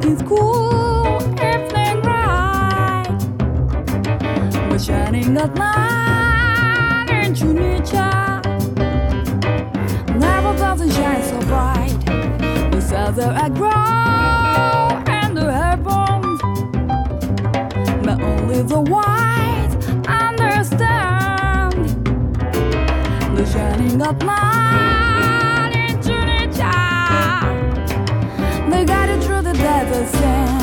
It's cool evening ride. We're shining that light into nature. Never doesn't shine so bright. The feather I grow and the airborne, but only the wise understand the shining of mine. the sand.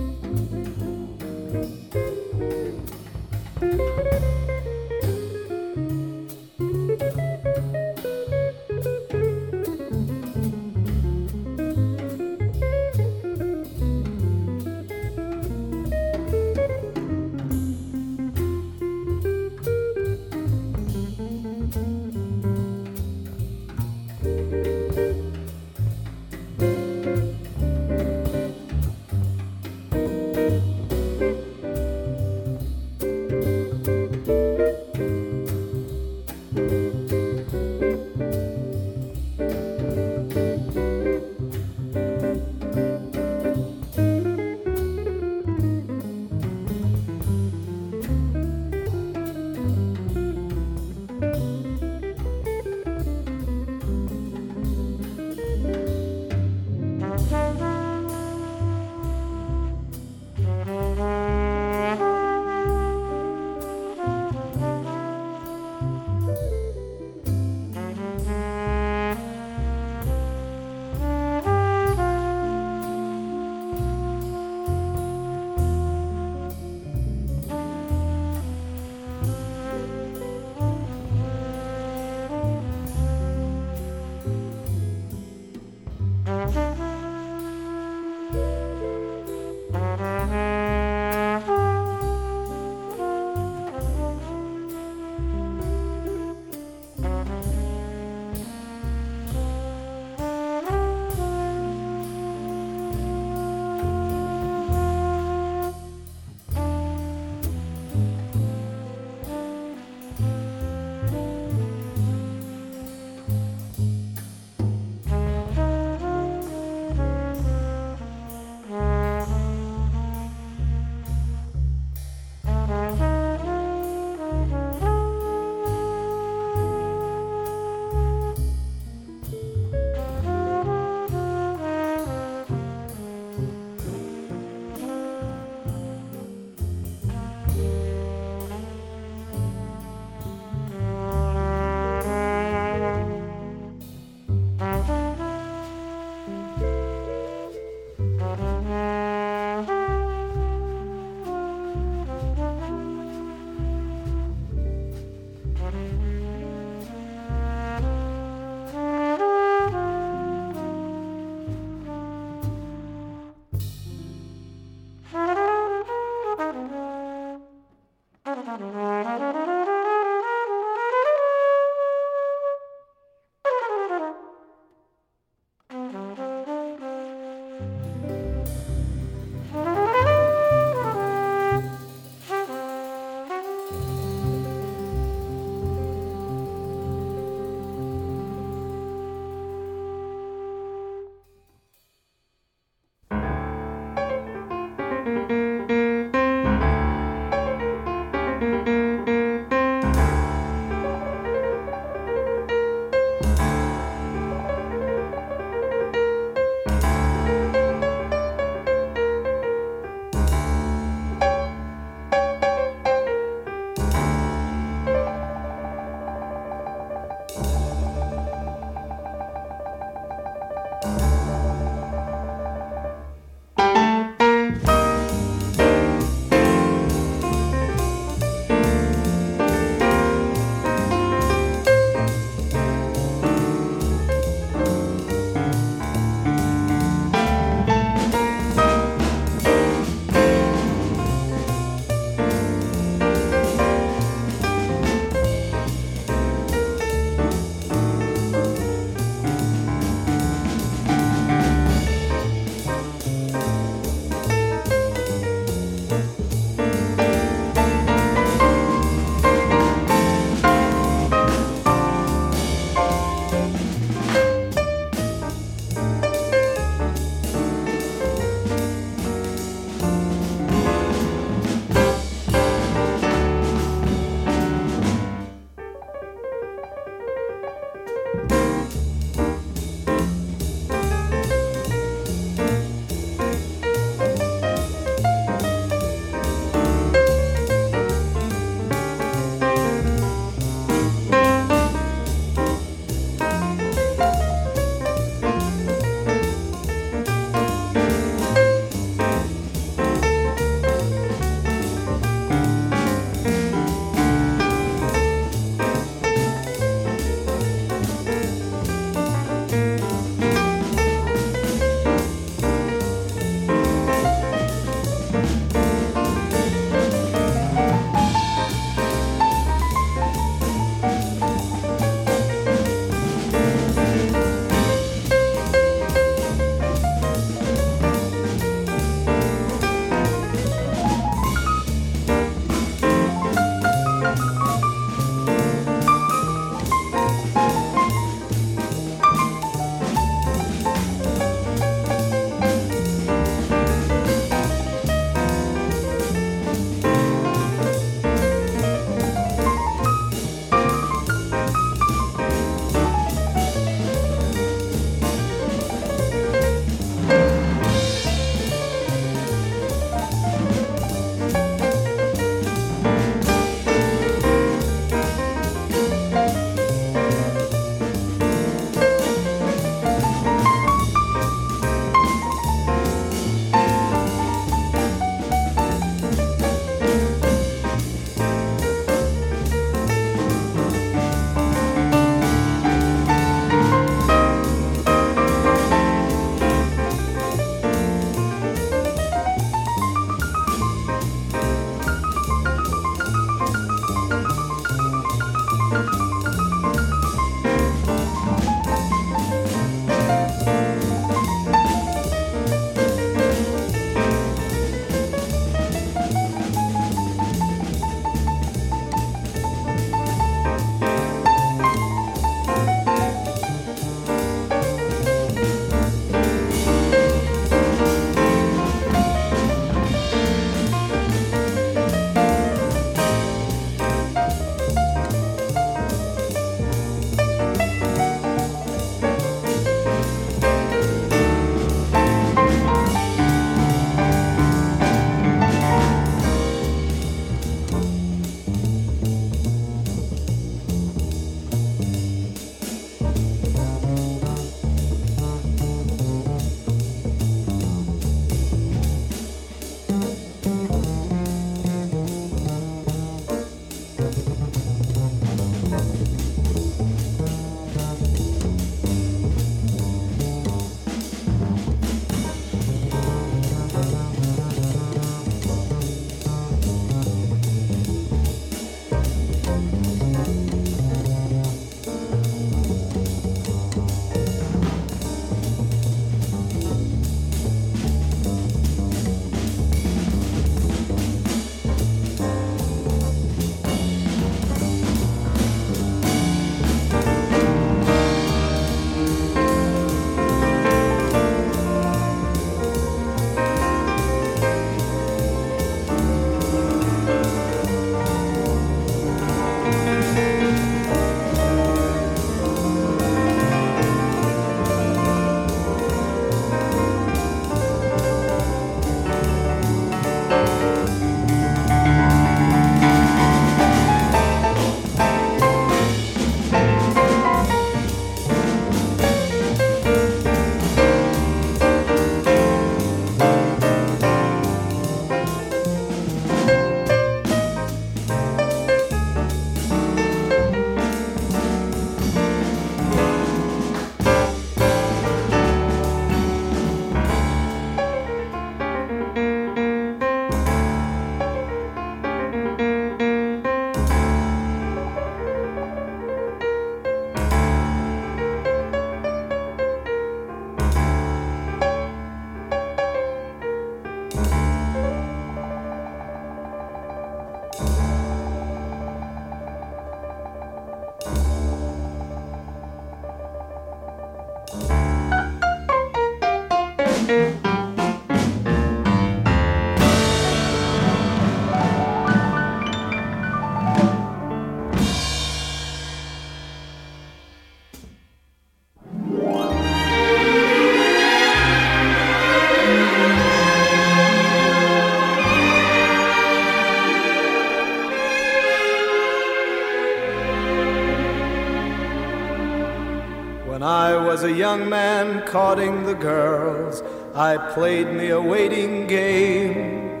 Young man courting the girls, I played me a waiting game.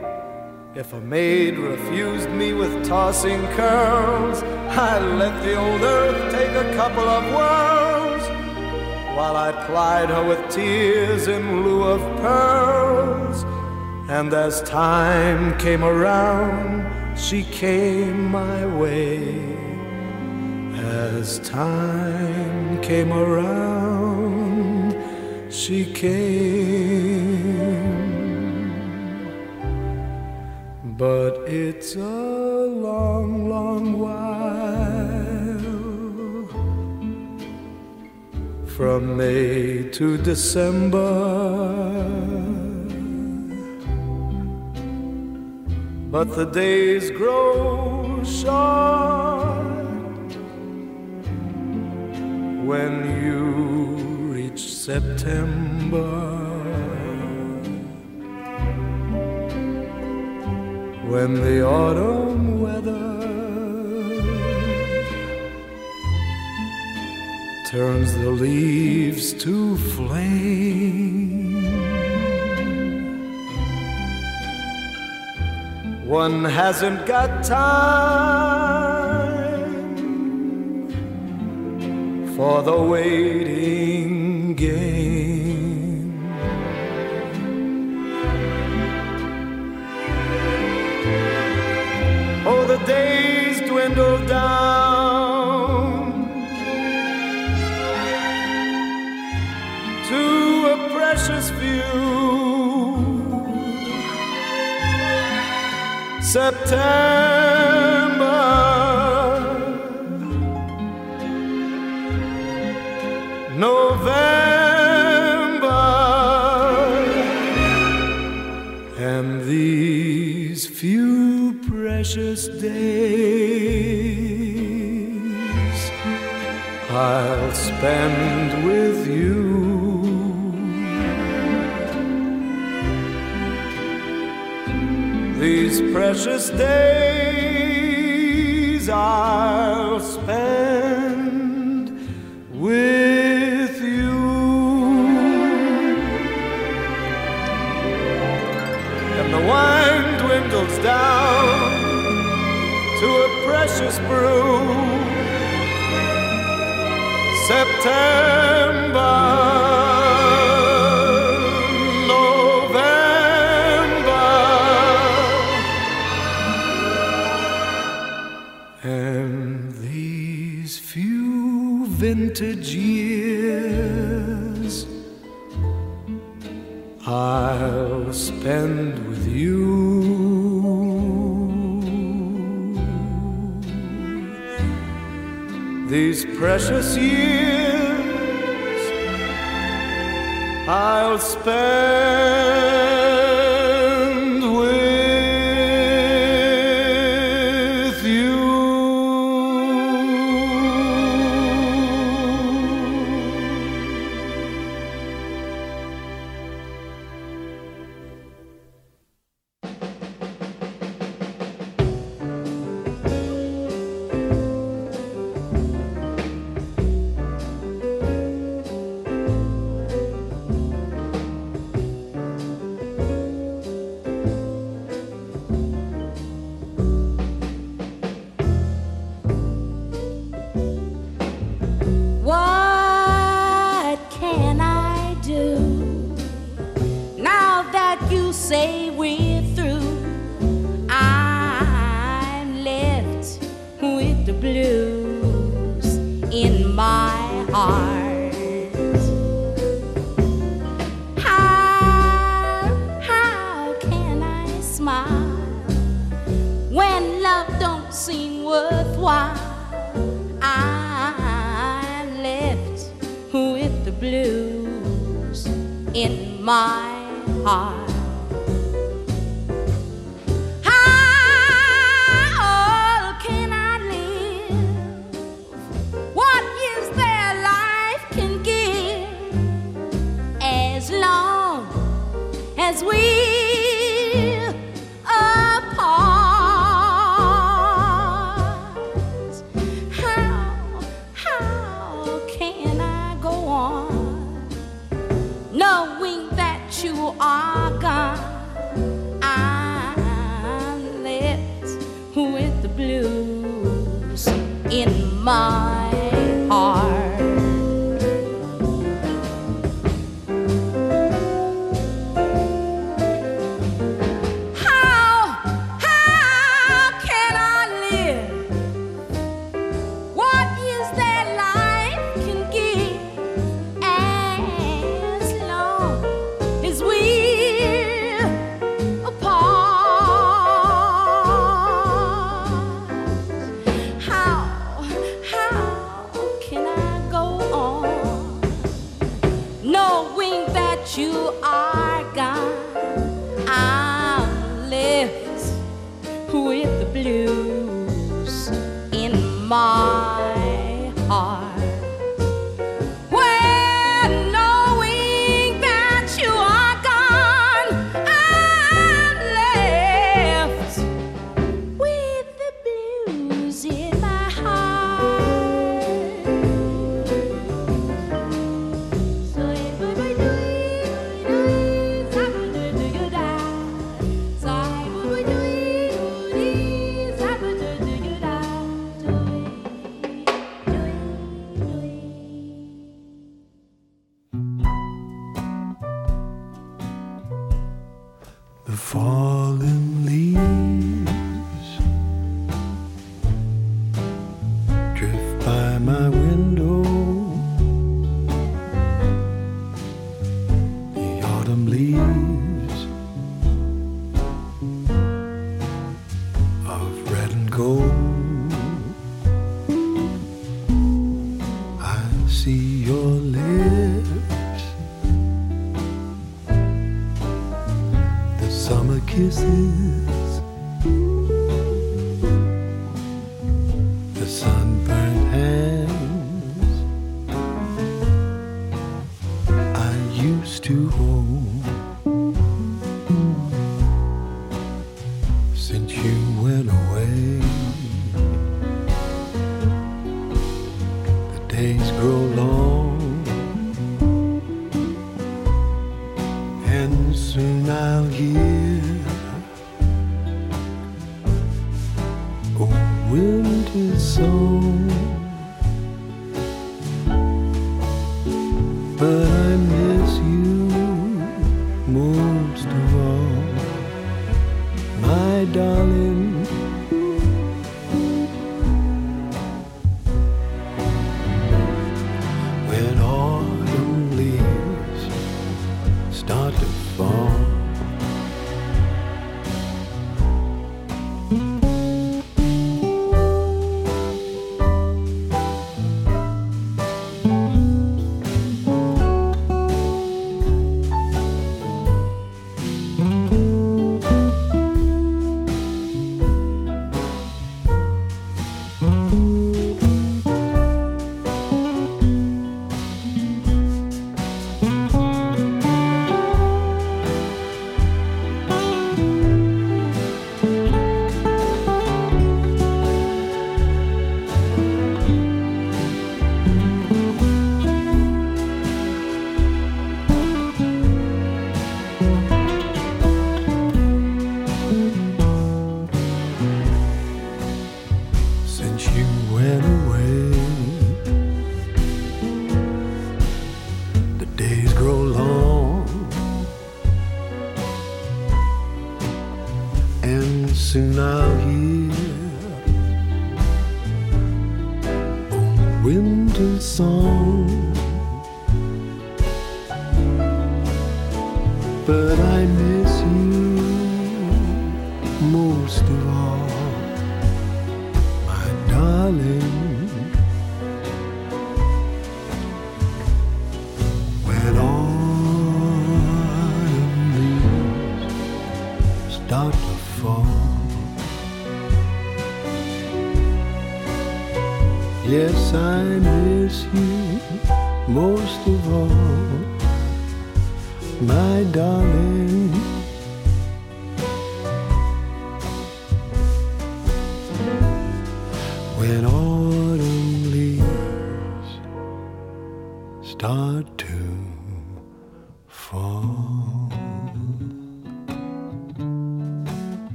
If a maid refused me with tossing curls, I let the old earth take a couple of whirls, while I plied her with tears in lieu of pearls. And as time came around, she came my way. As time came around, she came. But it's a long, long while from May to December. But the days grow short when you September. When the autumn weather turns the leaves to flame. One hasn't got time for the waiting game. Oh, the days dwindle down to a precious few. September. Precious days I'll spend with you. These precious days I'll spend with you. And the wine dwindles down precious brew. September, these precious years I'll spend. in my heart. you are gone, I'm left with the blues in my summer kisses. Yes, I miss you most of all, my darling.